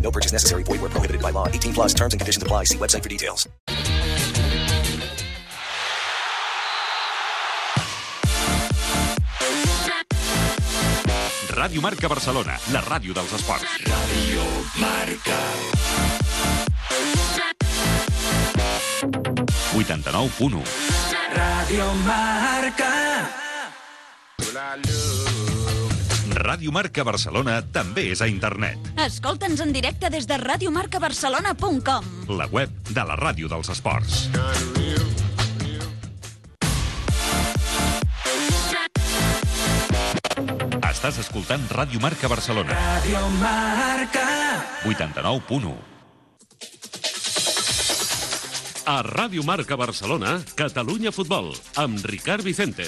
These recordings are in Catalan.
No purchase necessary. Void where prohibited by law. 18 plus terms and conditions apply. See website for details. Ràdio Marca Barcelona, la ràdio dels esports. Ràdio Marca. 89.1 Ràdio Marca. Ràdio Marca Barcelona també és a internet. Escolta'ns en directe des de radiomarcabarcelona.com. La web de la ràdio dels esports. Estàs escoltant Ràdio Marca Barcelona. Ràdio Marca. 89.1 A Ràdio Marca Barcelona, Catalunya Futbol, amb Ricard Vicente.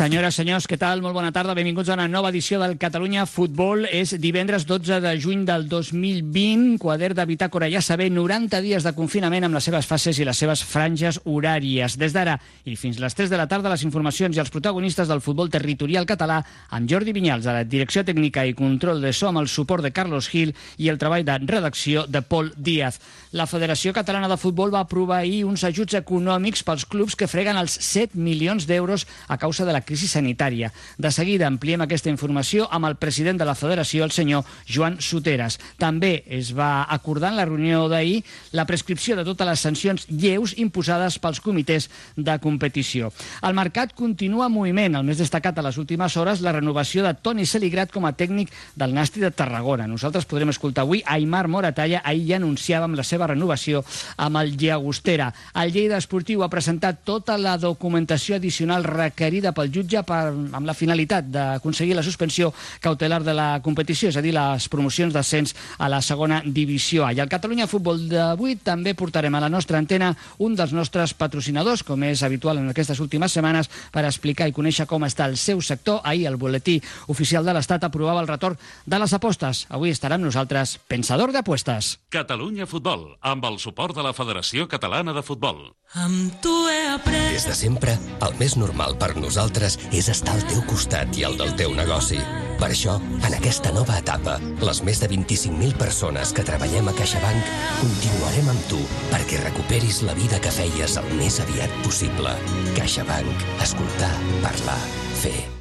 Senyores, senyors, què tal? Molt bona tarda. Benvinguts a una nova edició del Catalunya Futbol. És divendres 12 de juny del 2020. Quader de Bitàcora ja saber 90 dies de confinament amb les seves fases i les seves franges horàries. Des d'ara i fins les 3 de la tarda, les informacions i els protagonistes del futbol territorial català amb Jordi Vinyals, a la direcció tècnica i control de so amb el suport de Carlos Gil i el treball de redacció de Pol Díaz. La Federació Catalana de Futbol va aprovar ahir uns ajuts econòmics pels clubs que freguen els 7 milions d'euros a causa de la crisi sanitària. De seguida ampliem aquesta informació amb el president de la federació, el senyor Joan Soteres. També es va acordar en la reunió d'ahir la prescripció de totes les sancions lleus imposades pels comitès de competició. El mercat continua en moviment. El més destacat a les últimes hores, la renovació de Toni Seligrat com a tècnic del Nasti de Tarragona. Nosaltres podrem escoltar avui Aymar Moratalla. Ahir ja anunciàvem la seva renovació amb el Llagostera. El Lleida Esportiu ha presentat tota la documentació addicional requerida pel jutge per, amb la finalitat d'aconseguir la suspensió cautelar de la competició, és a dir, les promocions d'ascens a la segona divisió A. I al Catalunya Futbol d'avui també portarem a la nostra antena un dels nostres patrocinadors, com és habitual en aquestes últimes setmanes, per explicar i conèixer com està el seu sector. Ahir el boletí oficial de l'Estat aprovava el retorn de les apostes. Avui estarà amb nosaltres Pensador d'apostes. Catalunya Futbol, amb el suport de la Federació Catalana de Futbol. Amb tu he après... Des de sempre, el més normal per nosaltres és estar al teu costat i al del teu negoci. Per això, en aquesta nova etapa, les més de 25.000 persones que treballem a CaixaBank continuarem amb tu perquè recuperis la vida que feies el més aviat possible. CaixaBank. Escoltar, parlar, fer.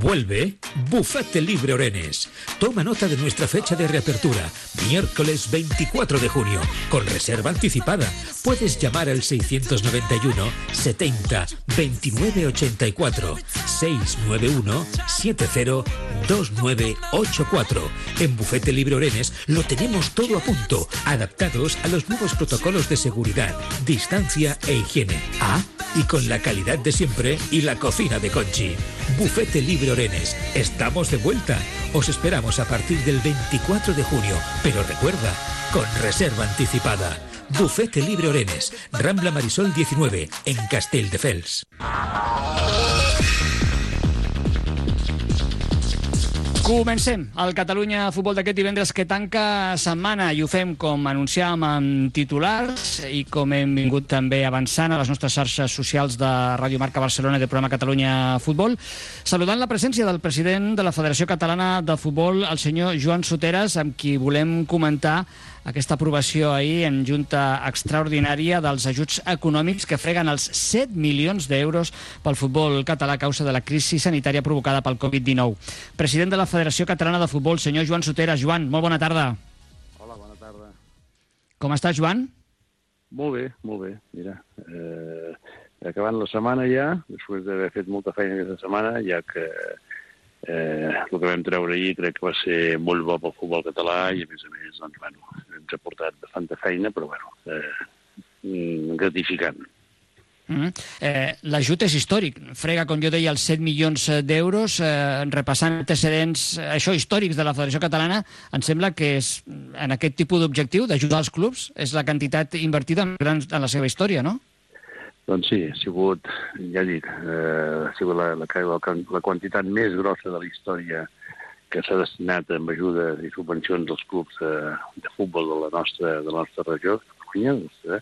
Vuelve Bufete Libre Orenes. Toma nota de nuestra fecha de reapertura, miércoles 24 de junio, con reserva anticipada. Puedes llamar al 691 70 29 84 691 70 2984. En Bufete Libre Orenes lo tenemos todo a punto, adaptados a los nuevos protocolos de seguridad, distancia e higiene. Ah, y con la calidad de siempre y la cocina de Conchi. Bufete Libre Orenes. Estamos de vuelta. Os esperamos a partir del 24 de junio, pero recuerda, con reserva anticipada. Bufete Libre Orenes, Rambla Marisol 19, en Castelldefels. Comencem el Catalunya Futbol d'aquest divendres que tanca setmana i ho fem com anunciàvem amb titulars i com hem vingut també avançant a les nostres xarxes socials de Ràdio Marca Barcelona i del programa Catalunya Futbol, saludant la presència del president de la Federació Catalana de Futbol, el senyor Joan Soteres, amb qui volem comentar aquesta aprovació ahir en junta extraordinària dels ajuts econòmics que freguen els 7 milions d'euros pel futbol català a causa de la crisi sanitària provocada pel Covid-19. President de la Federació Catalana de Futbol, senyor Joan Sotera. Joan, molt bona tarda. Com està, Joan? Molt bé, molt bé. Mira, eh, acabant la setmana ja, després d'haver fet molta feina aquesta setmana, ja que eh, el que vam treure ahir crec que va ser molt bo pel futbol català i, a més a més, doncs, bueno, ens ha portat bastanta feina, però, bueno, eh, mm, gratificant. Mm -hmm. eh, L'ajut és històric. Frega, com jo deia, els 7 milions d'euros, eh, repassant antecedents eh, això històrics de la Federació Catalana, em sembla que és, en aquest tipus d'objectiu, d'ajudar els clubs, és la quantitat invertida en, en la seva història, no? Doncs sí, ha sigut, ja dic, eh, ha sigut la, la, la, la quantitat més grossa de la història que s'ha destinat amb ajudes i subvencions als clubs de, de futbol de la nostra, de la nostra regió, Catalunya, doncs, eh,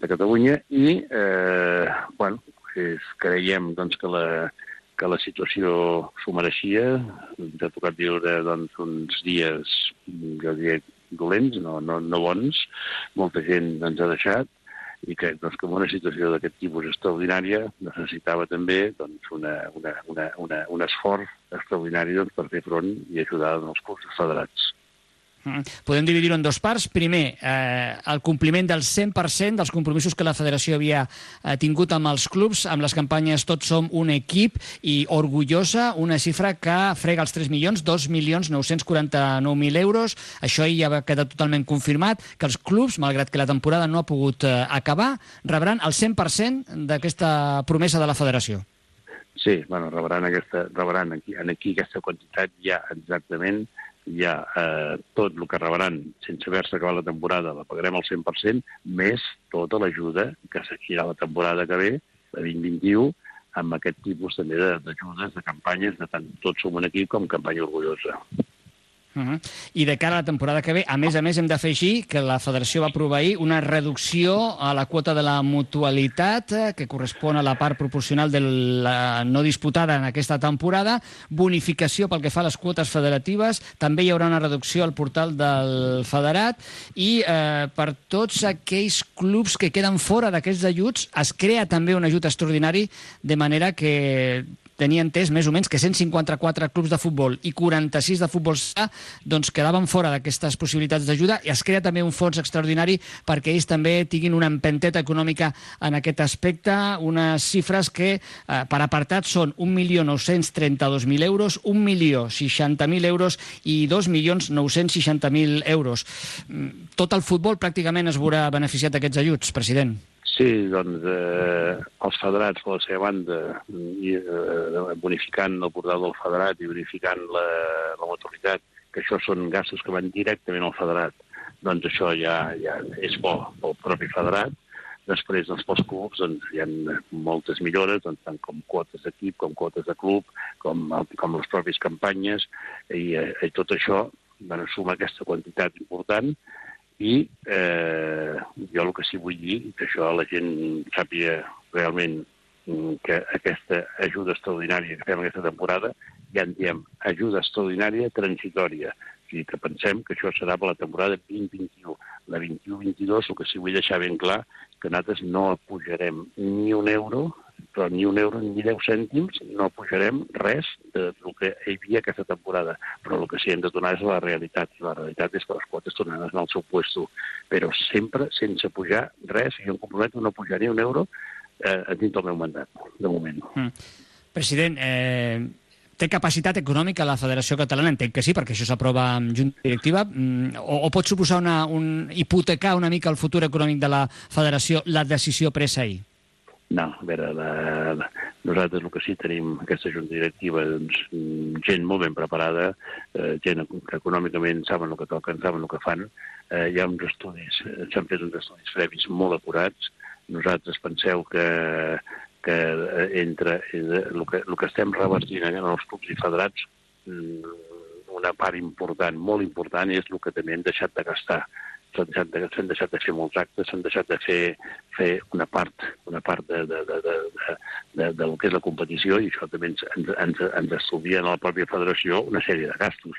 de Catalunya i, eh, bueno, és, creiem doncs, que, la, que la situació s'ho mereixia. Ens ha tocat viure doncs, uns dies, jo diria, dolents, no, no, no bons. Molta gent ens ha deixat i que, doncs, que en una situació d'aquest tipus extraordinària necessitava també doncs, una, una, una, una, un esforç extraordinari doncs, per fer front i ajudar els clubs federats. Mm. Podem dividir-ho en dos parts. Primer, eh, el compliment del 100% dels compromisos que la federació havia eh, tingut amb els clubs, amb les campanyes Tots som un equip i orgullosa, una xifra que frega els 3 milions, 2.949.000 euros. Això ja va quedar totalment confirmat, que els clubs, malgrat que la temporada no ha pogut eh, acabar, rebran el 100% d'aquesta promesa de la federació. Sí, bueno, rebran, aquesta, rebran aquí, aquí aquesta quantitat ja exactament ja eh, tot el que rebran sense haver-se acabat la temporada la pagarem al 100%, més tota l'ajuda que seguirà la temporada que ve, la 2021, amb aquest tipus també d'ajudes, de, campanyes, de tant Tots som un equip com campanya orgullosa. Uh -huh. I de cara a la temporada que ve, a més a més, hem d'afegir que la federació va proveir una reducció a la quota de la mutualitat, eh, que correspon a la part proporcional de la no disputada en aquesta temporada, bonificació pel que fa a les quotes federatives, també hi haurà una reducció al portal del federat, i eh, per tots aquells clubs que queden fora d'aquests ajuts es crea també un ajut extraordinari, de manera que tenia entès més o menys que 154 clubs de futbol i 46 de futbol sala doncs quedaven fora d'aquestes possibilitats d'ajuda i es crea també un fons extraordinari perquè ells també tinguin una empenteta econòmica en aquest aspecte, unes xifres que eh, per apartat són 1.932.000 euros, 1.060.000 euros i 2.960.000 euros. Mm, tot el futbol pràcticament es veurà beneficiat d'aquests ajuts, president. Sí, doncs eh, els federats, per la seva banda, i, eh, bonificant el portal del federat i bonificant la, la motoritat, que això són gastos que van directament al federat, doncs això ja, ja és bo pel propi federat. Després, doncs, pels clubs, doncs, hi ha moltes millores, doncs, tant com quotes d'equip, com quotes de club, com, com les pròpies campanyes, i, eh, i tot això bueno, suma aquesta quantitat important, i eh, jo el que sí vull dir, que això la gent sàpiga realment mm, que aquesta ajuda extraordinària que fem aquesta temporada, ja en diem ajuda extraordinària transitòria. O sigui que pensem que això serà per la temporada 2021. La 21-22, el que sí vull deixar ben clar, que nosaltres no pujarem ni un euro però ni un euro ni deu cèntims no pujarem res del que hi havia aquesta temporada. Però el que sí hem de donar és la realitat. I la realitat és que les quotes tornaran al seu puesto. Però sempre sense pujar res. I jo em comprometo no pujar ni un euro eh, dins del meu mandat, de moment. Mm. President, eh, té capacitat econòmica la Federació Catalana? Entenc que sí, perquè això s'aprova en junta directiva. Mm, o, o pot suposar una, un, hipotecar una mica el futur econòmic de la Federació la decisió presa ahir? No, a veure, la, nosaltres el que sí tenim, aquesta junta directiva, doncs, gent molt ben preparada, eh, gent que econòmicament saben el que toquen, saben el que fan. Eh, hi ha uns estudis, s'han fet uns estudis previs molt acurats. Nosaltres penseu que, que entre el que, el que estem revertint en els clubs i federats, mm, una part important, molt important, és el que també hem deixat de gastar s'han deixat, de, deixat de fer molts actes, s'han deixat de fer, fer una part, una part de, de, de, de, de, de, del que és la competició i això també ens, ens, ens, ens estalvia a la pròpia federació una sèrie de gastos.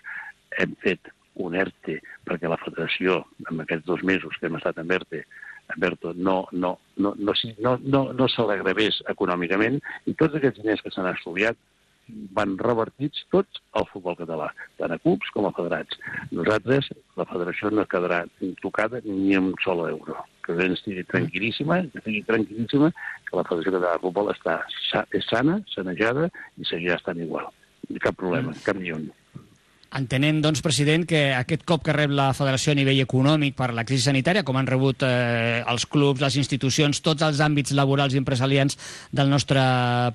Hem fet un ERTE perquè la federació, en aquests dos mesos que hem estat en ERTE, en ERTE no, no, no, no, no, no, no se l'agravés econòmicament i tots aquests diners que s'han estudiat van revertits tots al futbol català, tant a clubs com a federats. Nosaltres la federació no quedarà tocada ni amb un sol euro. Que la estigui tranquil·líssima, que estigui tranquil·líssima, que la Federació de Futbol està, és sana, sanejada i seguirà estant igual. Cap problema, cap ni un. Entenem, doncs, president, que aquest cop que rep la federació a nivell econòmic per la crisi sanitària, com han rebut eh, els clubs, les institucions, tots els àmbits laborals i empresarials del nostre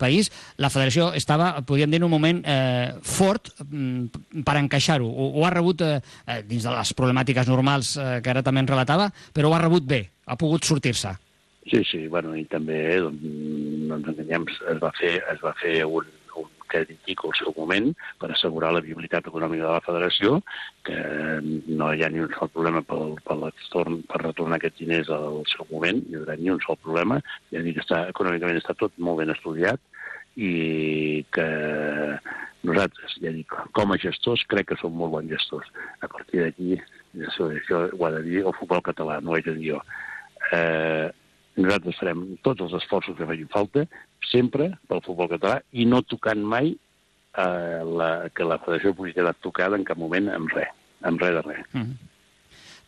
país, la federació estava, podríem dir, en un moment eh, fort mm, per encaixar-ho. Ho, ho ha rebut eh, eh, dins de les problemàtiques normals eh, que ara també en relatava, però ho ha rebut bé, ha pogut sortir-se. Sí, sí, bueno, i també, doncs, no ens enganyem, es va fer, es va fer un, un crèdit al seu moment per assegurar la viabilitat econòmica de la federació, que no hi ha ni un sol problema pel, per, l'extorn, per retornar aquests diners al seu moment, ni hi haurà ni un sol problema, ja dic que està, econòmicament està tot molt ben estudiat i que nosaltres, ja dic, com a gestors, crec que som molt bons gestors. A partir d'aquí, això, això ho ha de dir el futbol català, no ho he de dir jo. Eh, nosaltres farem tots els esforços que facin falta, sempre pel futbol català, i no tocant mai eh, la, que la federació pugui quedar tocada en cap moment amb res, amb res de res. Mm -hmm.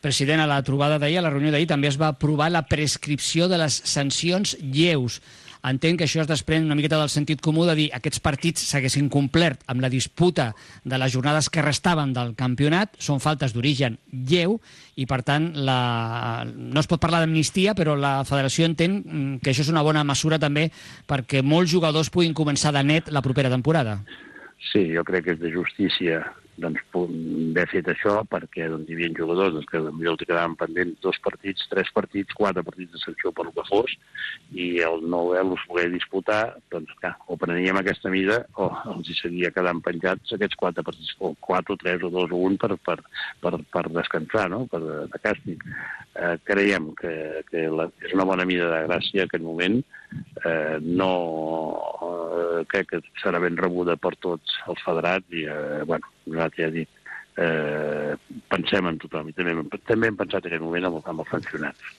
President, a la trobada d'ahir, a la reunió d'ahir, també es va aprovar la prescripció de les sancions lleus. Entenc que això es desprèn una miqueta del sentit comú de dir aquests partits s'haguessin complert amb la disputa de les jornades que restaven del campionat, són faltes d'origen lleu i, per tant, la... no es pot parlar d'amnistia, però la federació entén mm, que això és una bona mesura també perquè molts jugadors puguin començar de net la propera temporada. Sí, jo crec que és de justícia doncs, haver fet això perquè doncs, hi havia jugadors doncs, que potser els quedaven pendents dos partits, tres partits, quatre partits de secció per lo que fos, i el no haver-los poder disputar, doncs clar, o preníem aquesta mida o els hi seguia quedant penjats aquests quatre partits, o quatre, o tres, o dos, o un per, per, per, per descansar, no? per de càstig. Eh, creiem que, que la, és una bona mida de gràcia aquest moment, eh, no eh, crec que serà ben rebuda per tots els federats i, eh, bueno, nosaltres ja dic, eh, pensem en tothom i també, també hem pensat en aquest moment amb, amb els sancionats.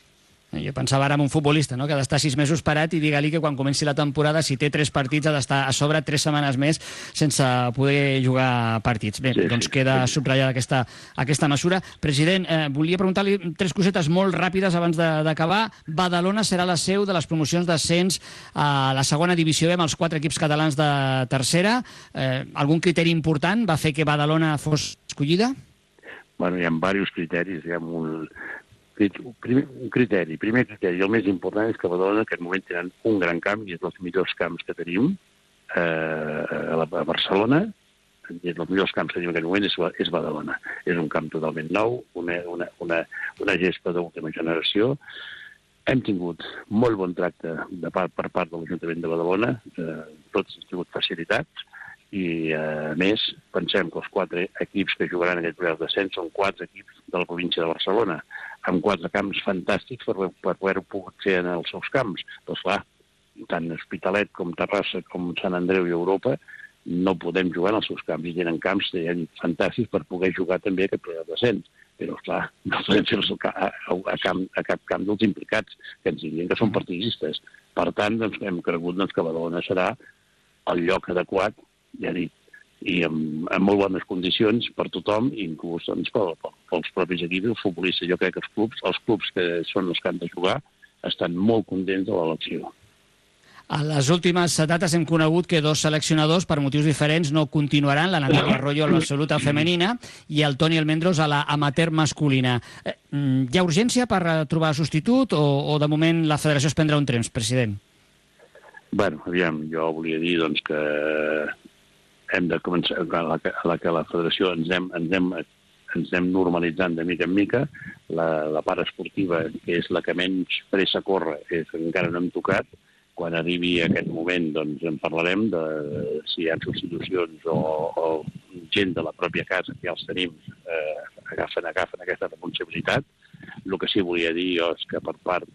Jo pensava ara en un futbolista, no?, que ha d'estar sis mesos parat i digue-li que quan comenci la temporada, si té tres partits, ha d'estar a sobre tres setmanes més sense poder jugar partits. Bé, sí, doncs queda sí. subratllada aquesta, aquesta mesura. President, eh, volia preguntar-li tres cosetes molt ràpides abans d'acabar. Badalona serà la seu de les promocions d'ascens a la segona divisió B amb els quatre equips catalans de tercera. Eh, algun criteri important va fer que Badalona fos escollida? Bueno, hi ha diversos criteris. Hi ha un, primer, un criteri, primer criteri, el més important és que Badalona en aquest moment tenen un gran camp i és dels millors camps que tenim eh, a, a Barcelona, i els millors camps que tenim en aquest moment és, és Badalona. És un camp totalment nou, una, una, una, una gespa d'última generació. Hem tingut molt bon tracte de part, per part de l'Ajuntament de Badalona, eh, tots hem tingut facilitats, i, a més, pensem que els quatre equips que jugaran aquest de descens són quatre equips de la província de Barcelona amb quatre camps fantàstics per, per haver-ho pogut fer en els seus camps. Doncs clar, tant Hospitalet com Terrassa com Sant Andreu i Europa no podem jugar en els seus camps i tenen camps fantàstics per poder jugar també aquest ple de descens. Però, clar, no podem fer-los a, a, a, camp, a cap camp dels implicats, que ens dirien que són partidistes. Per tant, doncs, hem cregut doncs, que Badalona serà el lloc adequat, ja dic, i amb, amb molt bones condicions per tothom, inclús doncs, pel, pels propis equips, els futbolistes. Jo crec que els clubs, els clubs que són els que han de jugar estan molt contents de l'elecció. A les últimes dates hem conegut que dos seleccionadors, per motius diferents, no continuaran, la Natalia Arroyo a l'absoluta femenina i el Toni Almendros a la amateur masculina. Eh, mm, hi ha urgència per trobar substitut o, o de moment la federació es prendrà un temps, president? Bueno, aviam, jo volia dir doncs, que hem de començar, a la, a la que la federació ens hem, ens hem ens anem normalitzant de mica en mica. La, la part esportiva, que és la que menys pressa corre, és, encara no hem tocat. Quan arribi aquest moment, doncs en parlarem de si hi ha substitucions o, o gent de la pròpia casa que ja els tenim eh, agafen, agafen aquesta responsabilitat. El que sí volia dir jo és que per part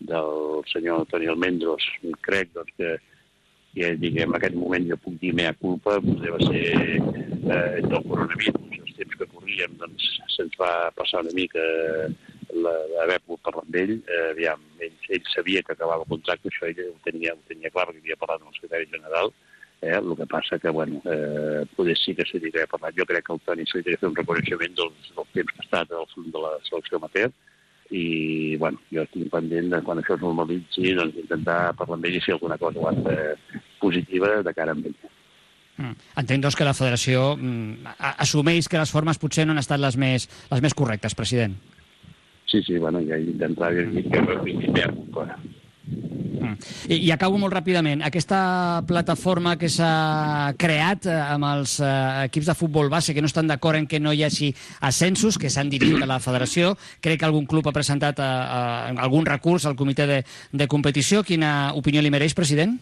del senyor Toni Almendros crec doncs, que i diguem, en aquest moment jo puc dir mea culpa, potser va ser eh, del coronavirus, els temps que corríem, doncs se'ns va passar una mica d'haver pogut parlar amb ell, eh, aviam, ell, ell sabia que acabava el contracte, això ell ho tenia, ho tenia clar, perquè havia parlat amb el secretari general, Eh? El que passa que, bueno, eh, poder sí que s'hi diria parlat. Jo crec que el Toni s'hi diria fer un reconeixement dels, del temps que ha estat al front de la selecció amateur i, bueno, jo estic pendent de quan això es normalitzi, doncs intentar parlar amb ell i fer alguna cosa abans de, positiva de cara amb ell. Mm. Entenc, doncs, que la federació mm, assumeix que les formes potser no han estat les més, les més correctes, president. Sí, sí, bueno, ja d'entrada dir que reivindiquem, clar. Mm. I, I acabo molt ràpidament. Aquesta plataforma que s'ha creat eh, amb els eh, equips de futbol base que no estan d'acord en que no hi hagi ascensos, que s'han dirigit a la federació, crec que algun club ha presentat eh, eh, algun recurs al comitè de, de competició. Quina opinió li mereix, president?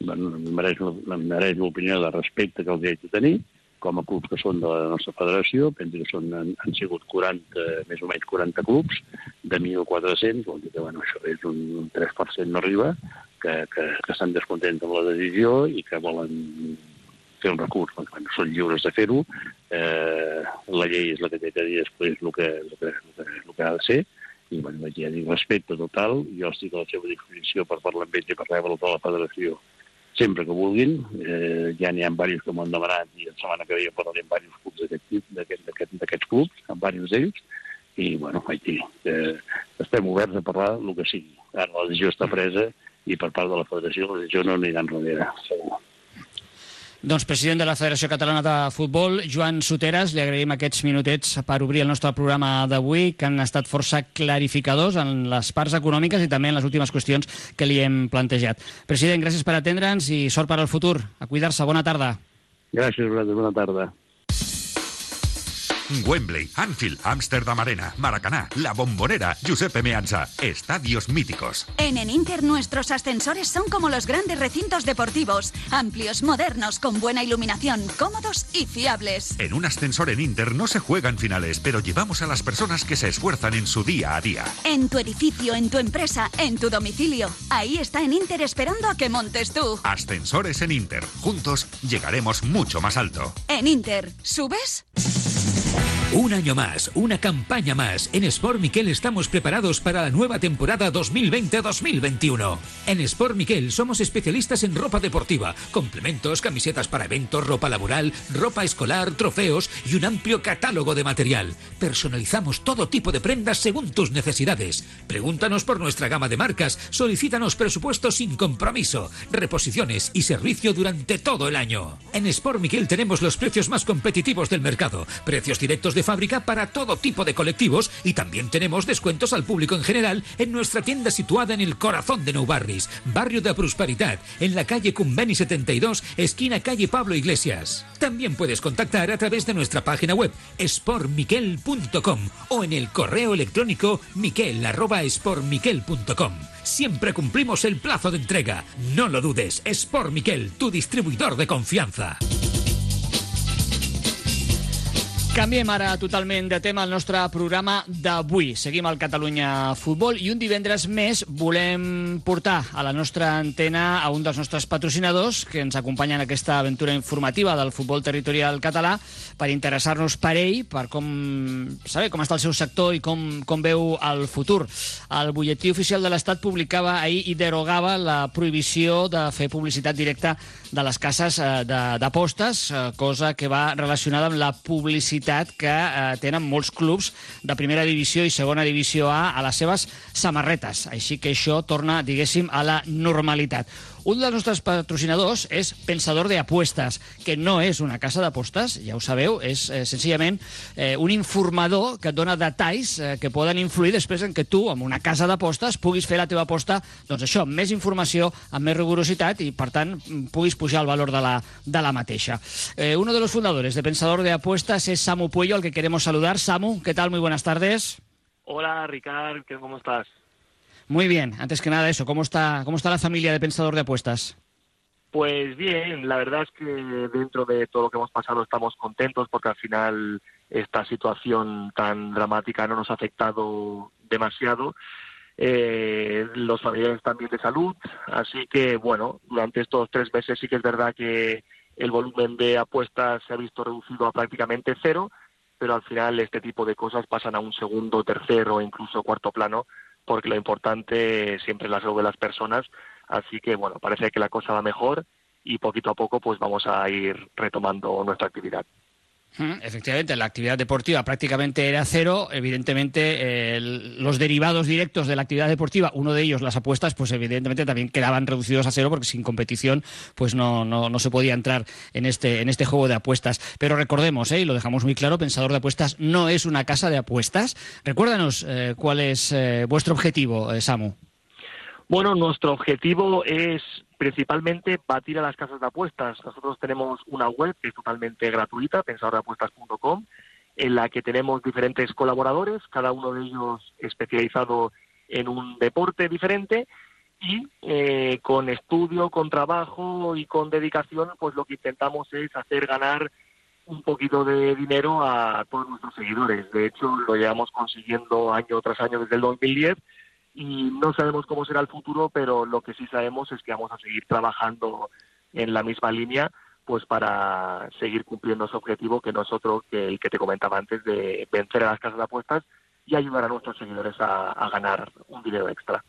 Bueno, mereix, mereix l'opinió de respecte que els he de tenir, com a clubs que són de la nostra federació, penso que són, han, han sigut 40, més o menys 40 clubs, de 1.400, vol dir que bueno, això és un, un 3% no arriba, que, que, que estan descontents amb la decisió i que volen fer un recurs. Bueno, són lliures de fer-ho, eh, la llei és la que té que dir després el que, el que, el que, el que ha de ser, i bueno, ja dic respecte total, jo estic a la seva disposició per parlar amb ells i per rebre de la federació sempre que vulguin. Eh, ja n'hi ha diversos que m'ho han demanat i la setmana que ve ja parlaré amb diversos clubs d'aquests aquest, aquest, clubs, amb diversos d'ells, i, bueno, vaig eh, estem oberts a parlar el que sigui. Ara la decisió està presa i per part de la federació la decisió no anirà enrere, segur. Doncs president de la Federació Catalana de Futbol, Joan Soteres, li agraïm aquests minutets per obrir el nostre programa d'avui, que han estat força clarificadors en les parts econòmiques i també en les últimes qüestions que li hem plantejat. President, gràcies per atendre'ns i sort per al futur. A cuidar-se. Bona tarda. Gràcies, Bona tarda. Wembley, Anfield, Amsterdam Arena, Maracaná, La Bombonera, Giuseppe Meazza, estadios míticos. En Eninter nuestros ascensores son como los grandes recintos deportivos, amplios, modernos, con buena iluminación, cómodos y fiables. En un ascensor en Inter no se juegan finales, pero llevamos a las personas que se esfuerzan en su día a día. En tu edificio, en tu empresa, en tu domicilio. Ahí está en Inter esperando a que montes tú. Ascensores en Inter. Juntos llegaremos mucho más alto. En Inter, ¿subes? Un año más, una campaña más. En Sport Miquel estamos preparados para la nueva temporada 2020-2021. En Sport Miquel somos especialistas en ropa deportiva, complementos, camisetas para eventos, ropa laboral, ropa escolar, trofeos y un amplio catálogo de material. Personalizamos todo tipo de prendas según tus necesidades. Pregúntanos por nuestra gama de marcas, solicítanos presupuestos sin compromiso, reposiciones y servicio durante todo el año. En Sport Miquel tenemos los precios más competitivos del mercado, precios directos de fábrica para todo tipo de colectivos y también tenemos descuentos al público en general en nuestra tienda situada en el corazón de Nou Barris, barrio de Prosperidad, en la calle Cumbeni 72, esquina calle Pablo Iglesias. También puedes contactar a través de nuestra página web sportmiquel.com o en el correo electrónico miquel@sportmiquel.com. Siempre cumplimos el plazo de entrega. No lo dudes, Sport Miquel, tu distribuidor de confianza. Canviem ara totalment de tema al nostre programa d'avui. Seguim al Catalunya Futbol i un divendres més volem portar a la nostra antena a un dels nostres patrocinadors que ens acompanya en aquesta aventura informativa del futbol territorial català per interessar-nos per ell, per com saber com està el seu sector i com, com veu el futur. El butlletí oficial de l'Estat publicava ahir i derogava la prohibició de fer publicitat directa de les cases eh, d'apostes, eh, cosa que va relacionada amb la publicitat publicitat que eh, tenen molts clubs de primera divisió i segona divisió A a les seves samarretes. Així que això torna, diguéssim, a la normalitat. Un dels nostres patrocinadors és Pensador de Apuestas, que no és una casa d'apostes, ja ho sabeu, és eh, senzillament eh, un informador que et dona detalls eh, que poden influir després en que tu, amb una casa d'apostes, puguis fer la teva aposta, doncs això, amb més informació, amb més rigorositat i, per tant, puguis pujar el valor de la, de la mateixa. Eh, uno de los fundadores de Pensador de Apuestas es Samu Puello, al que queremos saludar. Samu, ¿qué tal? Muy buenas tardes. Hola, Ricard, ¿cómo estás? Muy bien, antes que nada eso, ¿cómo está, cómo está la familia de Pensador de Apuestas? Pues bien, la verdad es que dentro de todo lo que hemos pasado estamos contentos porque al final esta situación tan dramática no nos ha afectado demasiado. Eh, los familiares también de salud, así que bueno, durante estos tres meses sí que es verdad que el volumen de apuestas se ha visto reducido a prácticamente cero, pero al final este tipo de cosas pasan a un segundo, tercero o incluso cuarto plano porque lo importante siempre es la salud de las personas. Así que, bueno, parece que la cosa va mejor y poquito a poco pues vamos a ir retomando nuestra actividad. Efectivamente, la actividad deportiva prácticamente era cero. Evidentemente, los derivados directos de la actividad deportiva, uno de ellos las apuestas, pues evidentemente también quedaban reducidos a cero porque sin competición, pues no, no, no se podía entrar en este, en este juego de apuestas. Pero recordemos, eh, y lo dejamos muy claro, Pensador de Apuestas no es una casa de apuestas. Recuérdanos eh, cuál es eh, vuestro objetivo, eh, Samu. Bueno, nuestro objetivo es principalmente batir a las casas de apuestas. Nosotros tenemos una web que es totalmente gratuita, pensadordeapuestas.com, en la que tenemos diferentes colaboradores, cada uno de ellos especializado en un deporte diferente y eh, con estudio, con trabajo y con dedicación, pues lo que intentamos es hacer ganar un poquito de dinero a todos nuestros seguidores. De hecho, lo llevamos consiguiendo año tras año desde el 2010 y no sabemos cómo será el futuro, pero lo que sí sabemos es que vamos a seguir trabajando en la misma línea pues para seguir cumpliendo ese objetivo que nosotros, que el que te comentaba antes, de vencer a las casas de apuestas y ayudar a nuestros seguidores a, ganar un dinero extra.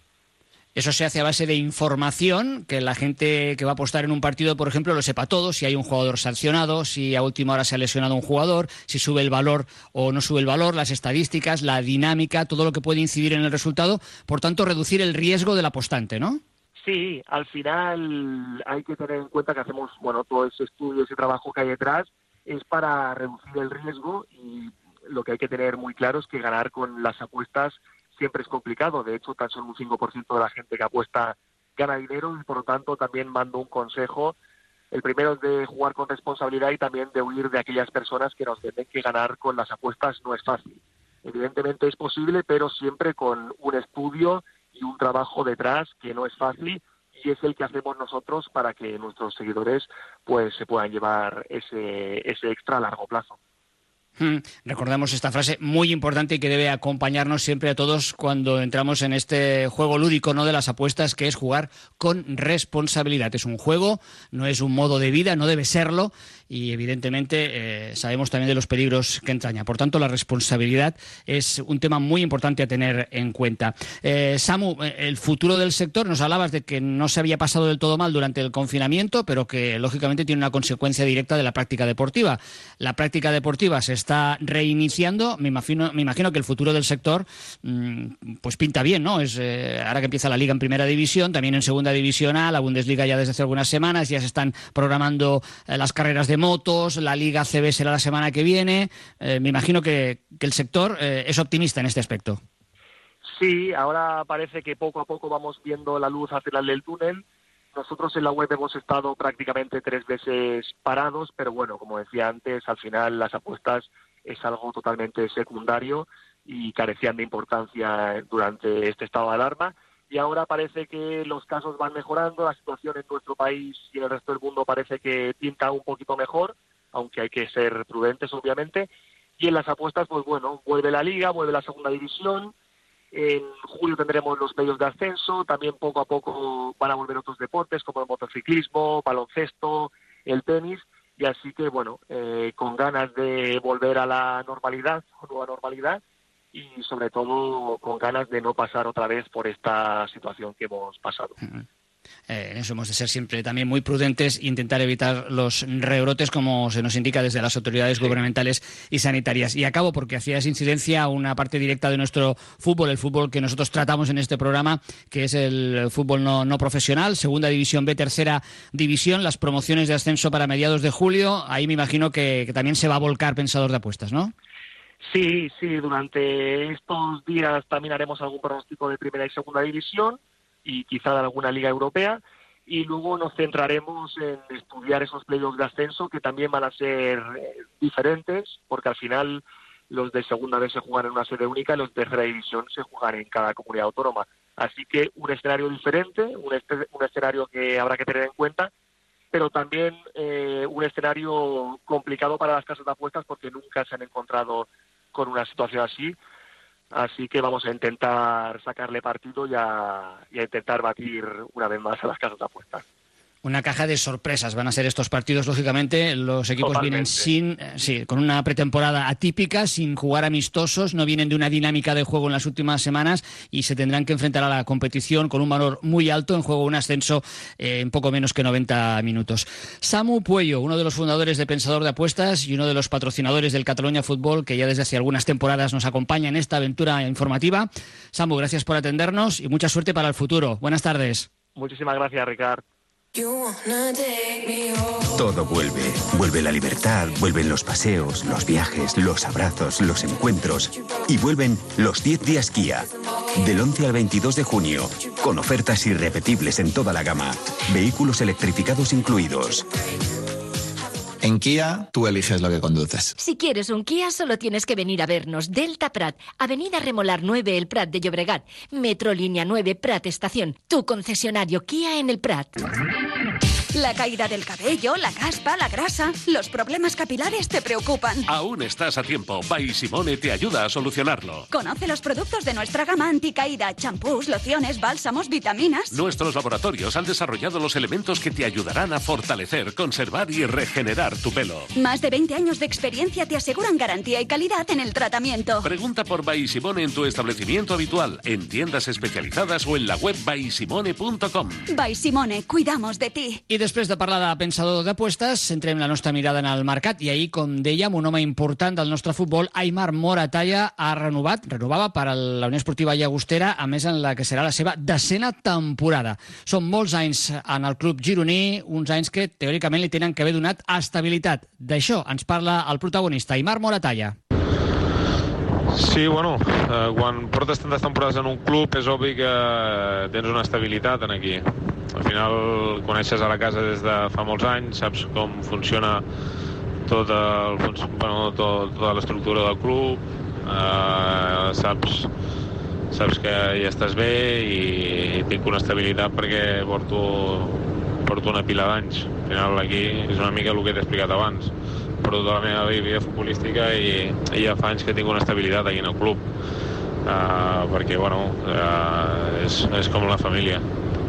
Eso se hace a base de información, que la gente que va a apostar en un partido, por ejemplo, lo sepa todo, si hay un jugador sancionado, si a última hora se ha lesionado un jugador, si sube el valor o no sube el valor, las estadísticas, la dinámica, todo lo que puede incidir en el resultado, por tanto, reducir el riesgo del apostante, ¿no? Sí, al final hay que tener en cuenta que hacemos, bueno, todo ese estudio, ese trabajo que hay detrás es para reducir el riesgo y lo que hay que tener muy claro es que ganar con las apuestas siempre es complicado. De hecho, tan solo un 5% de la gente que apuesta gana dinero y por lo tanto también mando un consejo. El primero es de jugar con responsabilidad y también de huir de aquellas personas que nos venden que ganar con las apuestas no es fácil. Evidentemente es posible, pero siempre con un estudio y un trabajo detrás que no es fácil y es el que hacemos nosotros para que nuestros seguidores pues se puedan llevar ese, ese extra a largo plazo. Mm, Recordamos esta frase muy importante y que debe acompañarnos siempre a todos cuando entramos en este juego lúdico no de las apuestas, que es jugar con responsabilidad. Es un juego, no es un modo de vida, no debe serlo y evidentemente eh, sabemos también de los peligros que entraña. Por tanto, la responsabilidad es un tema muy importante a tener en cuenta. Eh, Samu, eh, el futuro del sector, nos hablabas de que no se había pasado del todo mal durante el confinamiento, pero que lógicamente tiene una consecuencia directa de la práctica deportiva. La práctica deportiva se está reiniciando. Me imagino, me imagino que el futuro del sector mm, pues pinta bien, ¿no? Es eh, ahora que empieza la liga en primera división, también en segunda división A, la Bundesliga ya desde hace algunas semanas, ya se están programando eh, las carreras de motos, la liga CB será la semana que viene. Eh, me imagino que, que el sector es optimista en este aspecto. Sí, ahora parece que poco a poco vamos viendo la luz al final del túnel. Nosotros en la web hemos estado prácticamente tres veces parados, pero bueno, como decía antes, al final las apuestas es algo totalmente secundario y carecían de importancia durante este estado de alarma. Y ahora parece que los casos van mejorando, la situación en nuestro país y en el resto del mundo parece que pinta un poquito mejor, aunque hay que ser prudentes, obviamente. Y en las apuestas, pues bueno, vuelve la liga, vuelve la segunda división, en julio tendremos los medios de ascenso, también poco a poco van a volver otros deportes como el motociclismo, baloncesto, el tenis, y así que bueno, eh, con ganas de volver a la normalidad, nueva normalidad, y sobre todo con ganas de no pasar otra vez por esta situación que hemos pasado. Eh, en eso hemos de ser siempre también muy prudentes e intentar evitar los rebrotes, como se nos indica desde las autoridades gubernamentales y sanitarias. Y acabo porque hacías incidencia a una parte directa de nuestro fútbol, el fútbol que nosotros tratamos en este programa, que es el fútbol no, no profesional, segunda división B, tercera división, las promociones de ascenso para mediados de julio. Ahí me imagino que, que también se va a volcar Pensador de Apuestas, ¿no? Sí, sí, durante estos días también haremos algún pronóstico de primera y segunda división y quizá de alguna liga europea y luego nos centraremos en estudiar esos playoffs de ascenso que también van a ser eh, diferentes porque al final los de segunda vez se juegan en una sede única y los de tercera división se juegan en cada comunidad autónoma. Así que un escenario diferente, un, este- un escenario que habrá que tener en cuenta, pero también eh, un escenario complicado para las casas de apuestas porque nunca se han encontrado con una situación así. Así que vamos a intentar sacarle partido y a, intentar batir una vez más a las casas de apuestas. Una caja de sorpresas van a ser estos partidos, lógicamente. Los equipos Totalmente. vienen sin, eh, sí, con una pretemporada atípica, sin jugar amistosos, no vienen de una dinámica de juego en las últimas semanas y se tendrán que enfrentar a la competición con un valor muy alto en juego un ascenso eh, en poco menos que 90 minutos. Samu Puello, uno de los fundadores de Pensador de Apuestas y uno de los patrocinadores del Cataluña Fútbol, que ya desde hace algunas temporadas nos acompaña en esta aventura informativa. Samu, gracias por atendernos y mucha suerte para el futuro. Buenas tardes. Muchísimas gracias, Ricard. Todo vuelve. Vuelve la libertad, vuelven los paseos, los viajes, los abrazos, los encuentros. Y vuelven los 10 días Kia. Del 11 al 22 de junio. Con ofertas irrepetibles en toda la gama. Vehículos electrificados incluidos. En Kia, tú eliges lo que conduces. Si quieres un Kia, solo tienes que venir a vernos. Delta Prat, Avenida Remolar 9, El Prat de Llobregat. Metro Línea 9, Prat Estación. Tu concesionario Kia en el Prat. La caída del cabello, la caspa, la grasa, los problemas capilares te preocupan. Aún estás a tiempo. Bay Simone te ayuda a solucionarlo. Conoce los productos de nuestra gama anticaída, champús, lociones, bálsamos, vitaminas. Nuestros laboratorios han desarrollado los elementos que te ayudarán a fortalecer, conservar y regenerar tu pelo. Más de 20 años de experiencia te aseguran garantía y calidad en el tratamiento. Pregunta por Bay Simone en tu establecimiento habitual, en tiendas especializadas o en la web baysimone.com. By Simone, cuidamos de ti. Després de parlar de pensador d'apostes, centrem la nostra mirada en el mercat i ahir, com dèiem, un home important del nostre futbol, Aymar Moratalla, ha renovat, renovava per a la Unió Esportiva Llagostera, a més en la que serà la seva decena temporada. Són molts anys en el club gironí, uns anys que teòricament li tenen que haver donat estabilitat. D'això ens parla el protagonista, Aymar Moratalla. Sí, bueno, eh, quan portes tantes temporades en un club és obvi que tens una estabilitat en aquí. Al final coneixes a la casa des de fa molts anys, saps com funciona tot el, bueno, tot, tota l'estructura del club, eh, saps, saps que ja estàs bé i tinc una estabilitat perquè porto, porto una pila d'anys. Al final aquí és una mica el que t'he explicat abans. Porto tota la meva vida futbolística i, i ja fa anys que tinc una estabilitat aquí en el club. Uh, perquè, bueno, uh, és, és com la família.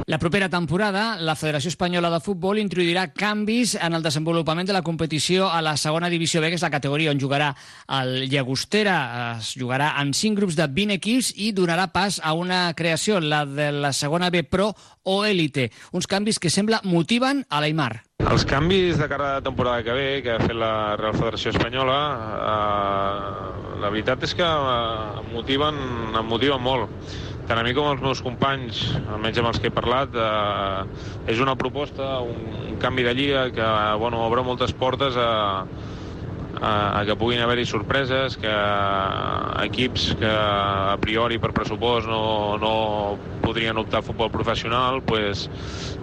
La propera temporada, la Federació Espanyola de Futbol introduirà canvis en el desenvolupament de la competició a la segona divisió B, que és la categoria on jugarà el Llagostera. Es jugarà en cinc grups de 20 equips i donarà pas a una creació, la de la segona B Pro o Elite. Uns canvis que sembla motiven a l'Aimar. Els canvis de cara a la temporada que ve, que ha fet la Real Federació Espanyola, eh, la veritat és que eh, motiven, em motiven molt. Tant a mi com als meus companys, almenys amb els que he parlat, eh, és una proposta, un, un canvi de lliga que bueno, obre moltes portes a, a que puguin haver-hi sorpreses, que equips que a priori per pressupost no, no podrien optar a futbol professional, pues,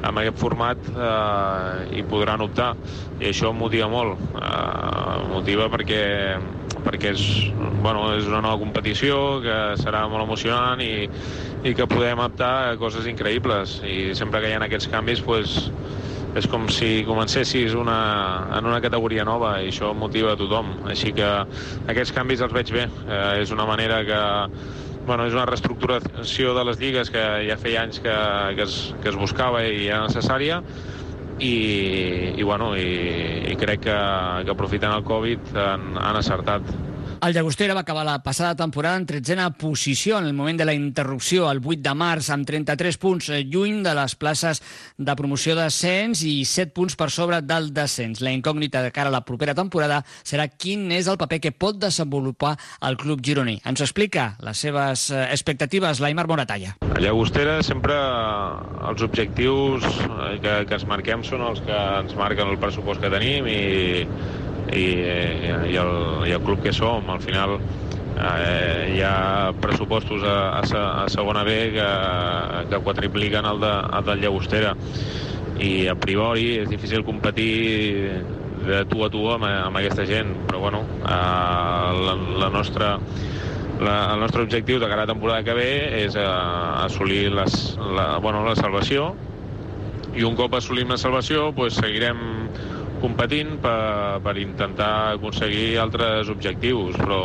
amb aquest format eh, hi podran optar. I això em motiva molt. Eh, motiva perquè, perquè és, bueno, és una nova competició que serà molt emocionant i, i que podem optar a coses increïbles. I sempre que hi ha aquests canvis, pues, és com si comencessis una, en una categoria nova i això motiva a tothom. Així que aquests canvis els veig bé. Eh, és una manera que bueno, és una reestructuració de les lligues que ja feia anys que, que, es, que es buscava i era necessària i, i, bueno, i, i crec que, que aprofitant el Covid han, han acertat. El Llagostera va acabar la passada temporada en tretzena posició en el moment de la interrupció, el 8 de març, amb 33 punts eh, lluny de les places de promoció d'ascens i 7 punts per sobre del descens. La incògnita de cara a la propera temporada serà quin és el paper que pot desenvolupar el club gironí. Ens explica les seves eh, expectatives l'Aimar Moratalla. A Llagostera sempre els objectius eh, que, que ens marquem són els que ens marquen el pressupost que tenim i, i, i, el, i el club que som. Al final eh, hi ha pressupostos a, a, a segona B que, que quadripliquen el, de, el del Llagostera i a priori és difícil competir de tu a tu amb, amb aquesta gent però bueno, eh, la, la nostra la, el nostre objectiu de cara a la temporada que ve és eh, assolir les, la, bueno, la salvació i un cop assolim la salvació pues, seguirem competint per, per intentar aconseguir altres objectius, però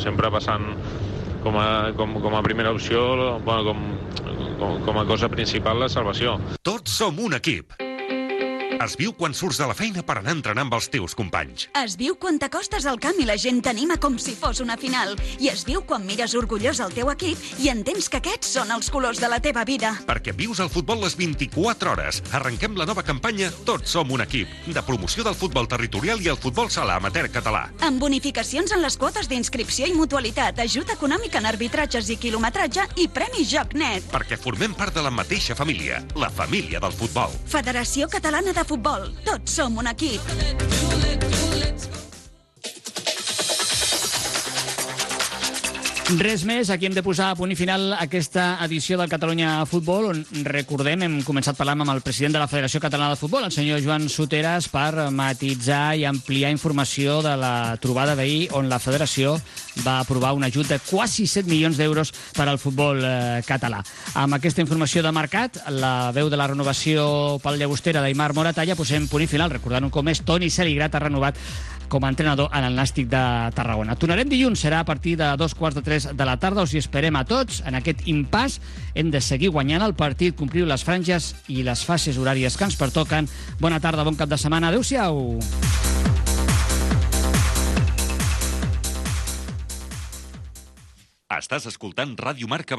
sempre passant com a, com, com a primera opció, bueno, com, com, com a cosa principal, la salvació. Tots som un equip. Es viu quan surts de la feina per anar a entrenar amb els teus companys. Es viu quan t'acostes al camp i la gent t'anima com si fos una final. I es viu quan mires orgullós el teu equip i entens que aquests són els colors de la teva vida. Perquè vius el futbol les 24 hores. Arrenquem la nova campanya Tots som un equip, de promoció del futbol territorial i el futbol sala amateur català. Amb bonificacions en les quotes d'inscripció i mutualitat, ajut econòmic en arbitratges i quilometratge i Premi Joc Net. Perquè formem part de la mateixa família, la família del futbol. Federació Catalana de Futbol. Tots som un equip. Res més, aquí hem de posar a punt i final aquesta edició del Catalunya Futbol, on recordem, hem començat parlant amb el president de la Federació Catalana de Futbol, el senyor Joan Soteras, per matitzar i ampliar informació de la trobada d'ahir, on la federació va aprovar un ajut de quasi 7 milions d'euros per al futbol eh, català. Amb aquesta informació de mercat, la veu de la renovació pel Llagostera d'Aimar Moratalla, posem punt i final, recordant un com és, Toni Celigrat ha renovat com a entrenador en el Nàstic de Tarragona. Tornarem dilluns, serà a partir de dos quarts de tres de la tarda. Us hi esperem a tots. En aquest impàs hem de seguir guanyant el partit, complir les franges i les fases horàries que ens pertoquen. Bona tarda, bon cap de setmana. Adéu-siau. Estàs escoltant Ràdio Marca